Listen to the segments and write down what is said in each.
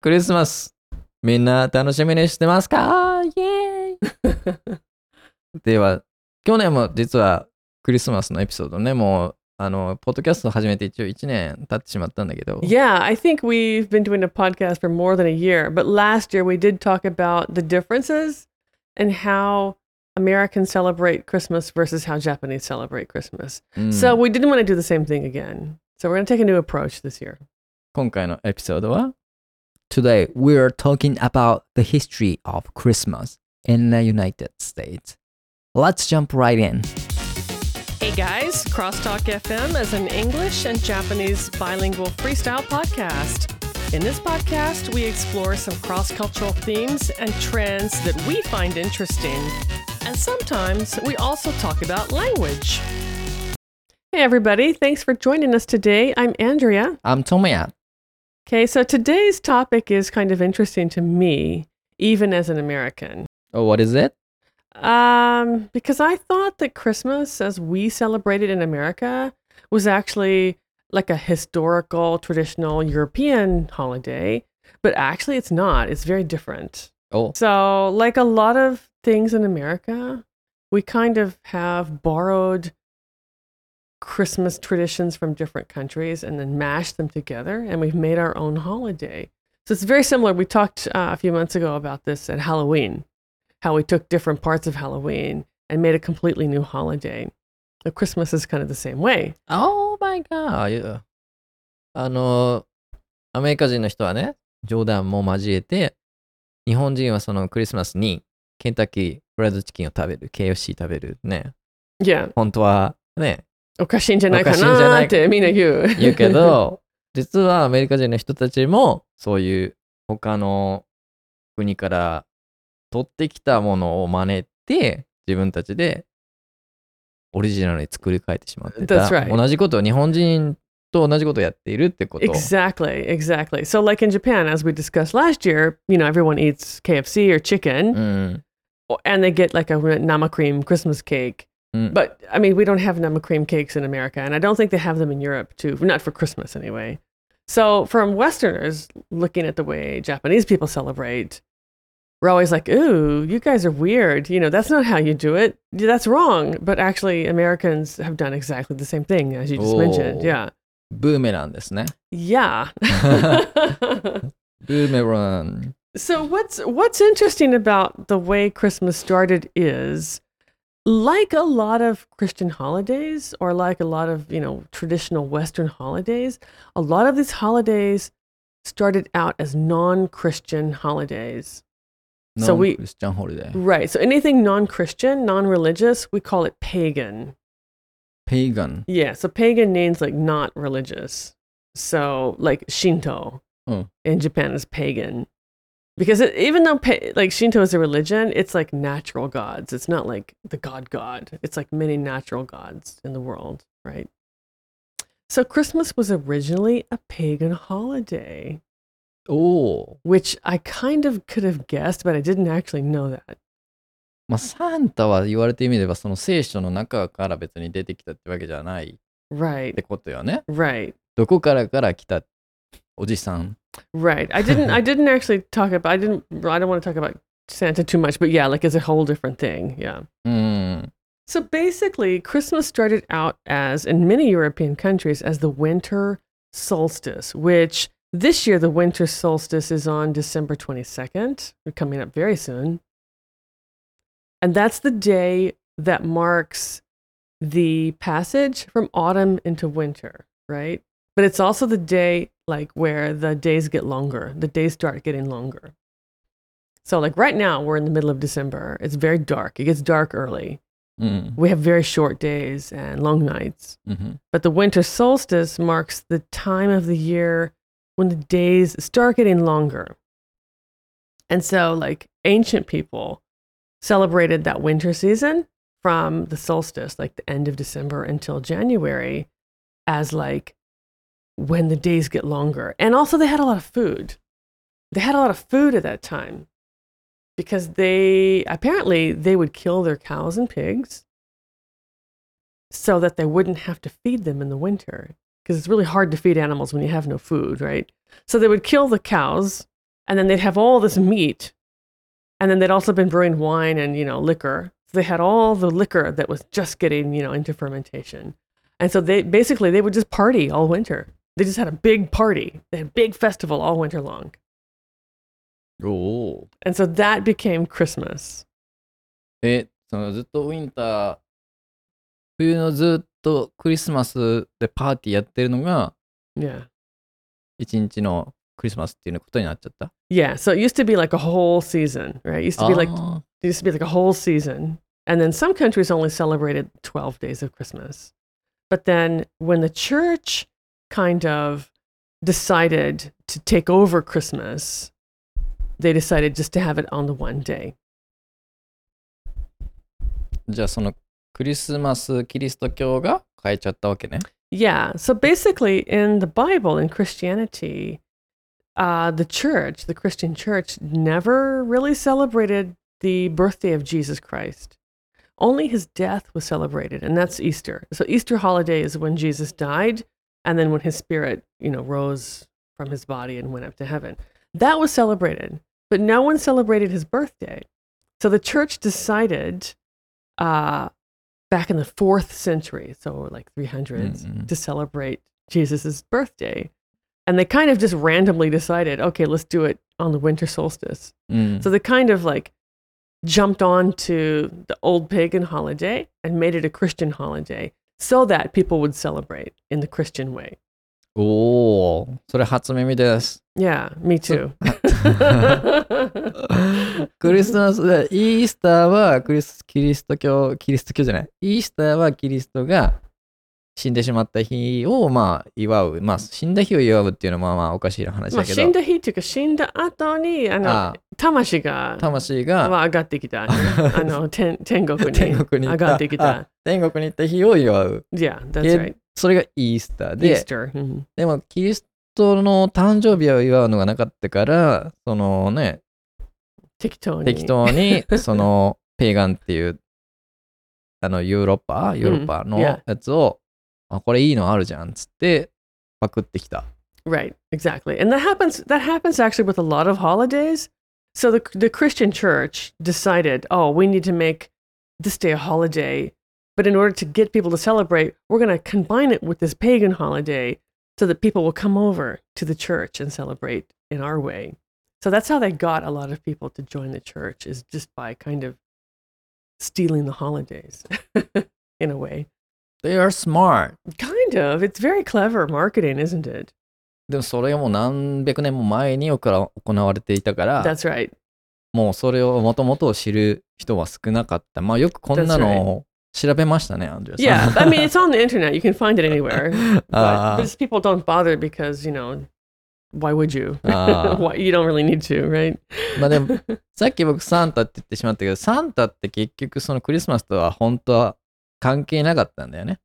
クリスマス、みんな楽しみにしてますかイエーイでは、去年も実はクリスマスのエピソードね、もう、あの、ポッドキャスト始めて一応1年経ってしまったんだけど。Yeah, I think we've been doing a podcast for more than a year, but last year we did talk about the differences and how Americans celebrate Christmas versus how Japanese celebrate Christmas. うん So we didn't want to do the same thing again. So we're going to take a new approach this year. 今回のエピソードは Today we are talking about the history of Christmas in the United States. Let's jump right in. Hey guys, Crosstalk FM is an English and Japanese bilingual freestyle podcast. In this podcast, we explore some cross cultural themes and trends that we find interesting. And sometimes we also talk about language. Hey everybody, thanks for joining us today. I'm Andrea. I'm Tomoya. Okay, so today's topic is kind of interesting to me, even as an American. Oh, what is it? Um, because I thought that Christmas, as we celebrate it in America, was actually like a historical, traditional European holiday, but actually it's not. It's very different. Oh, So, like a lot of things in America, we kind of have borrowed Christmas traditions from different countries and then mashed them together, and we've made our own holiday. So it's very similar. We talked uh, a few months ago about this at Halloween, how we took different parts of Halloween and made a completely new holiday. So Christmas is kind of the same way. oh my god. あの、アメリカ人の人はね、冗談も交えて、日本人はそのクリスマスにケンタッキーフライドチキンを食べる、KFC 食べるね。 Yeah. 本当はね、 おかしいんじゃないかなってみんな言う。言うけど、実はアメリカ人の人たちもそういう他の国から取ってきたものを真似て自分たちでオリジナルに作り変えてしまってた。Right. 同じことを日本人と同じことをやっているってこと。Exactly, exactly. So, like in Japan, as we discussed last year, you know, everyone eats KFC or chicken, うん。and they get like a nama cream Christmas cake. Mm. But I mean, we don't have nama cream cakes in America, and I don't think they have them in Europe too, not for Christmas anyway. So, from Westerners looking at the way Japanese people celebrate, we're always like, ooh, you guys are weird. You know, that's not how you do it. Yeah, That's wrong. But actually, Americans have done exactly the same thing, as you just mentioned. Oh. Yeah. ブーメランですね。 Yeah. ブーメラン。 so what's what's interesting about the way Christmas started is like a lot of Christian holidays or like a lot of, you know, traditional Western holidays, a lot of these holidays started out as non-Christian holidays. So we Christian holiday. Right. So anything non-Christian, non-religious, we call it pagan. Pagan. Yeah, so pagan means like not religious. So like Shinto oh. in Japan is pagan Because it, even though pa- like Shinto is a religion, it's like natural gods. It's not like the god god. It's like many natural gods in the world, right? So Christmas was originally a pagan holiday, おお。 which I kind of could have guessed, but I didn't actually know that. まあ、サンタは言われてみれば、その聖書の中から別に出てきたってわけじゃないっ Right. てことよね。 Right. どこからから来たおじさん。 Right. I didn't I didn't actually talk about I didn't I don't want to talk about Santa too much, but yeah, like it's a whole different thing. Yeah. Mm. うん。So basically, Christmas started out as in many European countries as the winter solstice, which this year the winter solstice is on December 22nd. We're coming up very soon. And that's the day that marks the passage from autumn into winter, right? But it's also the day like where the days get longer, the days start getting longer. So, like right now, we're in the middle of December. It's very dark. It gets dark early. Mm. We have very short days and long nights. Mm-hmm. But the winter solstice marks the time of the year when the days start getting longer. And so, like ancient people celebrated that winter season from the solstice, like the end of December until January, as like when the days get longer. And also, they had a lot of food. They had a lot of food at that time because they apparently they would kill their cows and pigs so that they wouldn't have to feed them in the winter because it's really hard to feed animals when you have no food, right? So they would kill the cows And then they'd have all this meat. And then they'd also been brewing wine and, you know, liquor. So they had all the liquor that was just getting, you know, into fermentation. And so they basically they would just party all winter. They just had a big party. They had a big festival all winter long. おお。 And so that became Christmas. え、そのずっとウィンター、冬のずっとクリスマスでパーティーやってるのが、 Yeah. 一日のクリスマスっていうことになっちゃった。 Yeah. So it used to be like a whole season, right? It used to be like あ it used to be like a whole season. And then some countries only celebrated 12 days of Christmas. But then when the church kind of decided to take over Christmas, they decided just to have it on the one day. ーじゃあそのクリスマスキリスト教が変えちゃったわけね。 Yeah. So basically, in the Bible, in Christianity, uh, the church, the Christian church, never really celebrated the birthday of Jesus Christ. Only his death was celebrated, and that's Easter. So Easter holiday is when Jesus died, and then when his spirit, you know, rose from his body and went up to heaven. That was celebrated, but no one celebrated his birthday. So the church decided uh, back in the fourth century, so like 300s, Mm-mm. to celebrate Jesus' birthday. And they kind of just randomly decided, okay, let's do it on the winter solstice. うん。So they kind of like jumped on to the old pagan holiday and made it a Christian holiday so that people would celebrate in the Christian way. おお、それ初耳です。 Yeah, me too. クリスマスで、イースターはクリスキリスト教、キリスト教じゃない。イースターはキリストが 死んでしまった日をまあ祝う。まあ死んだ日を祝うっていうのはまあまあおかしい話まあ、だけど、死んだ日っていうか死んだ後にあのあ魂が魂がは上がってきた。あの天天国に天国に行上がってきたあ。天国に行った日を祝う。Yeah, that's で right. それがイースターで. Mhm. でもキリストの誕生日を祝うのがなかったから、そのね、適当に。適当に そのペーガンっていうあのヨーロッパ？ヨーロッパの.やつを、あこれいいのあるじゃんっつってパクってきた。 Right, exactly. And that happens that happens actually with a lot of holidays. So the the Christian church decided, "Oh, we need to make this day a holiday, but in order to get people to celebrate, we're going to combine it with this pagan holiday so that people will come over to the church and celebrate in our way." So that's how they got a lot of people to join the church is just by kind of stealing the holidays in a way. They are smart. Kind of. It's very clever marketing, isn't it? でもそれがもう何百年も前にから行われていたから、That's right. もうそれをもともと知る人は少なかった。まあよくこんなのを調べましたね、アンドレア Yeah, さん。I mean, it's on the internet. You can find it anywhere. But, Ah. just people don't bother because, you know, why would you? Ah. why, you don't really need to, right? まあでも、さっき僕サンタって言ってしまったけど、サンタって結局そのクリスマスとは本当は関係なかったんだよね。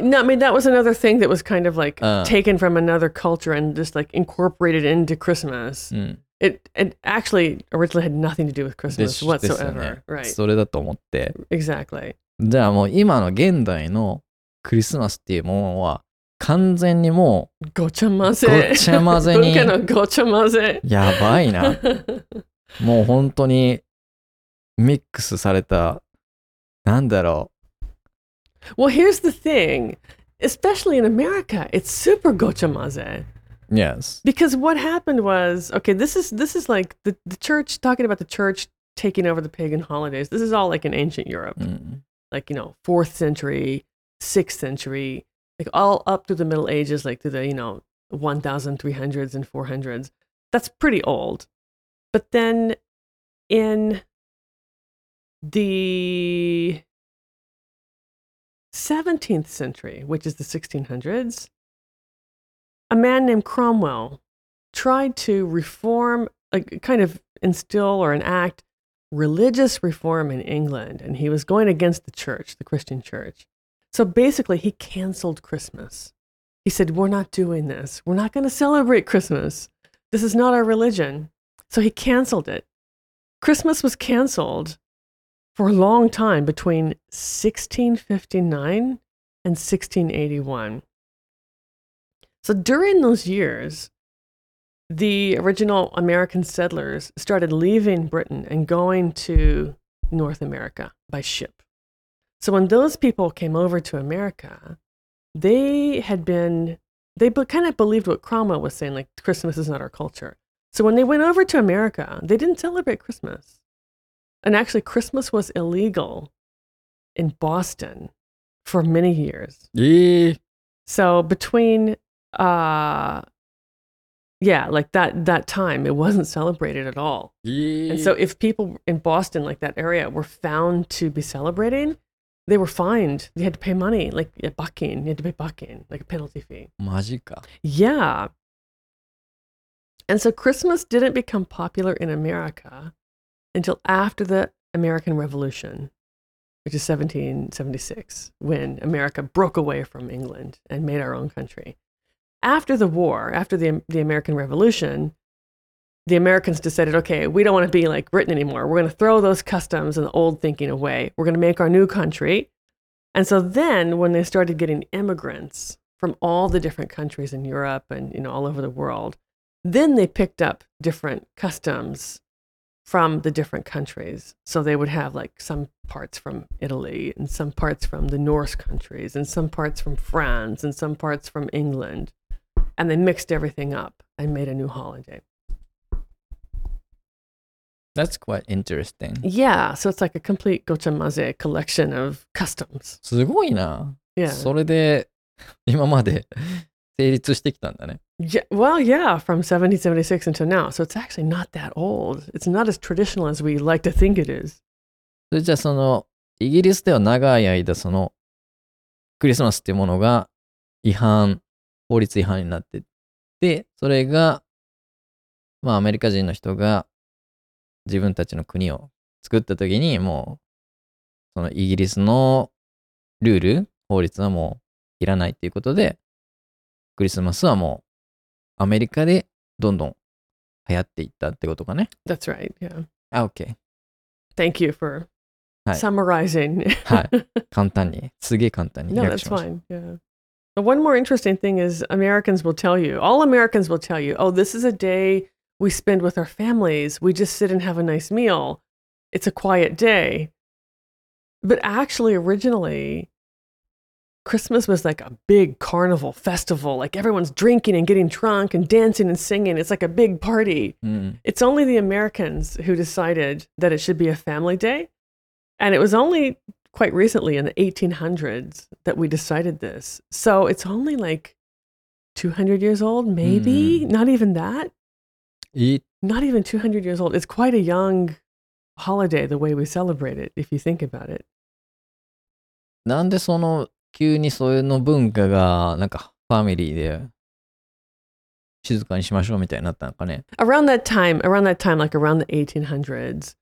No, I mean, that was another thing that was kind of like Ah. taken from another culture and just like incorporated into Christmas. うん。It, it actually originally had nothing to do with で Christmas whatsoever. ね。Right. それだと思って。exactly. じゃあもう今の現代のクリスマスっていうものは完全にも Gochamaze. ごちゃ混ぜに。文化のごちゃ混ぜ。うやばいな。もう本当にミックスされた、なんだろ well, here's the thing. Especially in America, it's super gochamaze. う。Yes. because what happened was okay this is this is like the, the church talking about the church taking over the pagan holidays this is all like in ancient europe うん。 like you know fourth century sixth century like all up to the middle ages like to the you know 1300s and 400s that's pretty old but then in the 17th century which is the 1600s a man named Cromwell tried to reform, like, kind of instill or enact religious reform in England, and he was going against the church, the Christian church. So basically, he canceled Christmas. He said, We're not doing this. We're not going to celebrate Christmas. This is not our religion. So he canceled it. Christmas was canceled for a long time between 1659 and 1681. So during those years, the original American settlers started leaving Britain and going to North America by ship. So when those people came over to America, they had been, they kind of believed what Cromwell was saying, like Christmas is not our culture. So when they went over to America, they didn't celebrate Christmas. And actually, Christmas was illegal in Boston for many years. Yeah. So between uh yeah, like that that time it wasn't celebrated at all. Yeah. And so if people in Boston like that area were found to be celebrating, they were fined. They had to pay money, like a bucking. You had to pay bucking, like a penalty fee. Magica. Yeah. And so Christmas didn't become popular in America until after the American Revolution, which is 1776, when America broke away from England and made our own country. After the war, after the, the American Revolution, the Americans decided, okay, we don't want to be like Britain anymore. We're going to throw those customs and the old thinking away. We're going to make our new country. And so then when they started getting immigrants from all the different countries in Europe and you know all over the world, then they picked up different customs from the different countries. So they would have like some parts from Italy and some parts from the Norse countries and some parts from France and some parts from England. And they mixed everything up and made a new holiday. That's quite interesting. Yeah, so it's like a complete gochamaze collection of customs. すごいな。 Yeah. それで今まで成立してきたんだね。 Yeah, well, yeah, from 1776 until now. So it's actually not that old. It's not as traditional as we like to think it is. それじゃあそのイギリスでは長い間そのクリスマスっていうものが違反、法律違反になってて、それがまあアメリカ人の人が自分たちの国を作った時にもうそのイギリスのルール、法律はもういらないっていうことでクリスマスはもうアメリカでどんどん流行っていったってことかね。 That's right. Yeah. あ、OK。 Thank you for はい summarizing. はい。簡単に、すげえ簡単に no, 略 that's しました。 fine. Yeah. But one more interesting thing is Americans will tell you, all Americans will tell you, oh, this is a day we spend with our families. We just sit and have a nice meal. It's a quiet day. But actually, originally, Christmas was like a big carnival festival. Like everyone's drinking and getting drunk and dancing and singing. It's like a big party. うん。 It's only the Americans who decided that it should be a family day. And it was only quite recently in the 1800s that we decided this. So it's only like 200 years old, maybe? Not even that. いい Not even 200 years old. It's quite a young holiday the way we celebrate it, if you think about it. なんでその、 急にそういうの文化が、なんかファミリーで静かにしましょうみたいになったのかね。Around that time, around that time, like around the 1800s,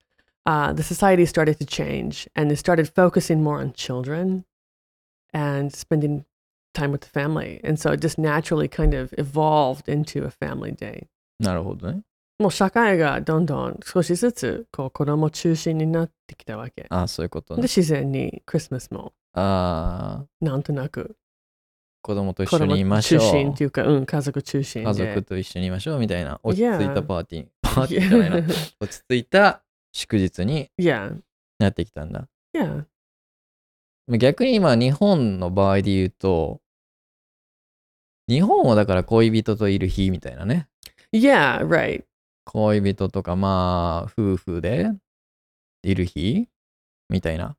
uh, the society started to change and they started focusing more on children and spending time with the family. And so it just naturally kind of evolved into a family day. なるほどね。もう社会がどんどん少しずつこう子供中心になってきたわけ。ああ、そういうことで、ね。自然にクリスマスもああ、なんとなく子供と一緒にいましょ中う。心っていうか、うん、家族中心で。家族と一緒にいましょうみたいな落ち着い.たパーティー。パーティーじゃないな。落ち着いた祝日になってきたんだ。yeah. 逆に今、日本の場合で言うと、日本はだから恋人といる日みたいなね。Yeah, right. 恋人とかまあ、夫婦でいる日みたいな。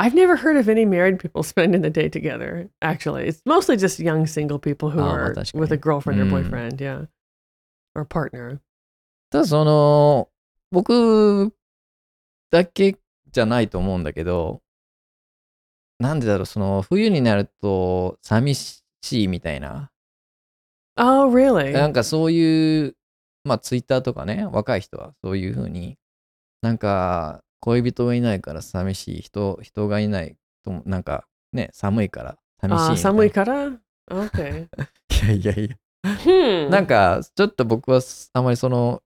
I've never heard of any married people spending the day together, actually. It's mostly just young single people who ああ、まあ are 確かに。 with a girlfriend or うん boyfriend, yeah. Or partner. ただその、僕だけじゃないと思うんだけど、なんでだろう、その冬になると寂しいみたいな。 Oh, really? なんかそういう、まあツイッターとかね、若い人はそういうふうに、なんか 恋人がいないから寂しい、人人がいないとも、なんかね、寒いから寂しい。あ寒いから? Okay. いやいやいや。hmm. なんか、ちょっと僕はあまりその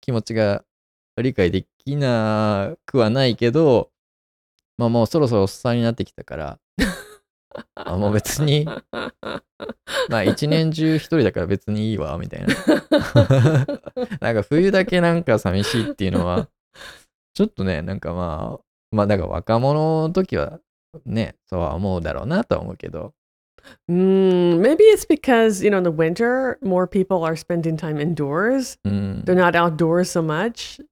気持ちが理解できなくはないけど、まあもうそろそろおっさんになってきたから、あもう別に、まあ一年中一人だから別にいいわ、みたいな。なんか冬だけなんか寂しいっていうのは、ちょっとね、なんかまあ、まあだから若者の時はね、そうは思うだろうなとは思うけど。 Mm, maybe it's because, you know, in the winter, more people are spending time indoors. うん。 They're not outdoors so much.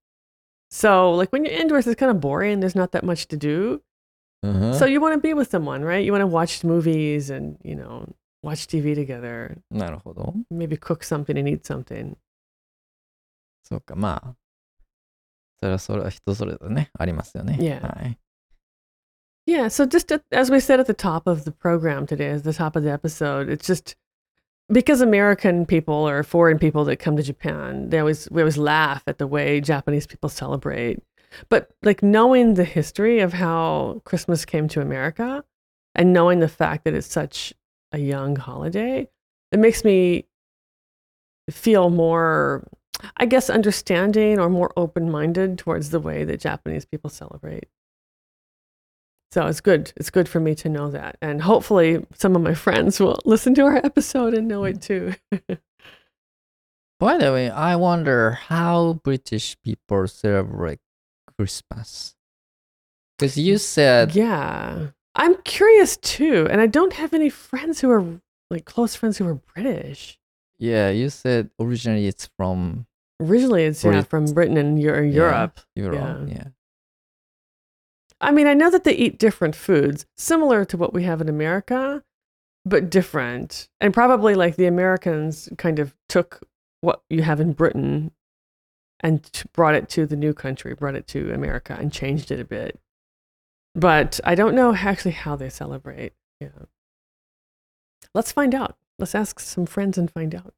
So, like when you're indoors, it's kind of boring. There's not that much to do. うん So, you want to be with someone, right? You want to watch movies and, you know, watch TV together, なるほど。 maybe cook something and eat something. そうか、まあ。 それはそれは人それぞれね、ありますよね。 Yeah. はい。 Yeah. So, just at, as we said at the top of the program today, at the top of the episode, it's just because American people or foreign people that come to Japan, they always we always laugh at the way Japanese people celebrate. But like knowing the history of how Christmas came to America and knowing the fact that it's such a young holiday, it makes me feel more I guess understanding or more open-minded towards the way that Japanese people celebrate. So it's good. It's good for me to know that. And hopefully some of my friends will listen to our episode and know it too. By the way, I wonder how British people celebrate Christmas. Because you said, yeah. I'm curious too. And I don't have any friends who are like close friends who are British. Yeah, you said originally it's from Originally it's yeah, Brit- from Britain and. Europe. Europe. Yeah. Yeah. I mean, I know that they eat different foods, similar to what we have in America, but different. And probably like the Americans kind of took what you have in Britain and t- brought it to the new country, brought it to America and changed it a bit. But I don't know actually how they celebrate. Yeah. Let's find out. Let's ask some friends and find out.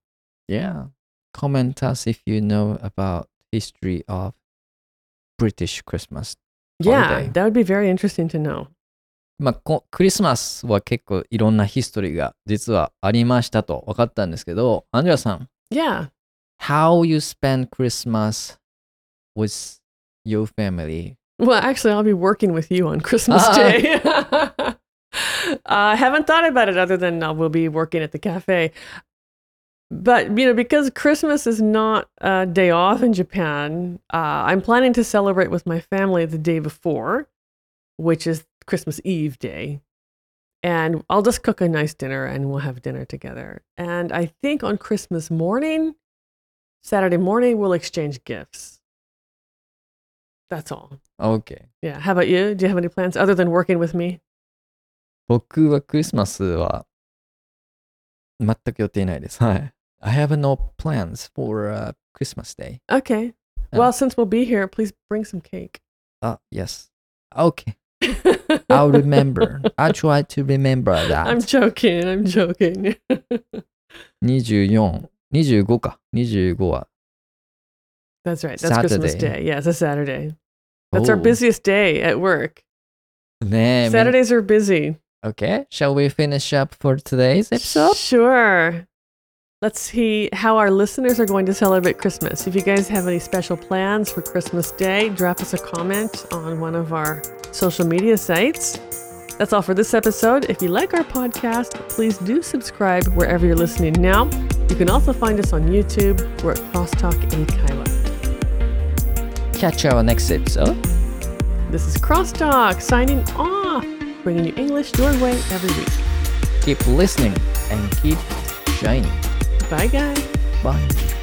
Yeah. Comment us if you know about history of British Christmas. Yeah, Holiday. that would be very interesting to know. まあ、こクリスマスは結構いろんなヒストリーが実はありましたと分かったんですけど、アンジェラさん、 Yeah. how you spend Christmas with your family? Well, actually, I'll be working with you on Christmas Ah. Day. I haven't thought about it other than uh, we'll be working at the cafe. But, you know, because Christmas is not a day off in Japan, uh, I'm planning to celebrate with my family the day before, which is Christmas Eve day. And I'll just cook a nice dinner and we'll have dinner together. And I think on Christmas morning, Saturday morning, we'll exchange gifts. That's all. Okay. Yeah. How about you? Do you have any plans other than working with me? 僕はクリスマスは全く予定ないです。はい。I have no plans for、uh, Christmas Day. Okay. Yeah. Well, since we'll be here, please bring some cake. あ、yes. OK. I'll remember. I'll try to remember that. I'm joking. I'm joking. 24、25か。25は。 That's right. That's Christmas Saturday. Day. Yeah, it's a Saturday. That's our おう busiest day at work. ねえ。みん Saturdays are busy. Okay. Shall we finish up for today's episode? Sure. Let's see how our listeners are going to celebrate Christmas. If you guys have any special plans for Christmas Day, drop us a comment on one of our social media sites. That's all for this episode. If you like our podcast, please do subscribe wherever you're listening now. You can also find us on YouTube. We're at Crosstalk Eikaiwa. Catch our next episode. This is Crosstalk signing off, bringing you English your way every week. Keep listening and keep shining. Bye, guys. Bye.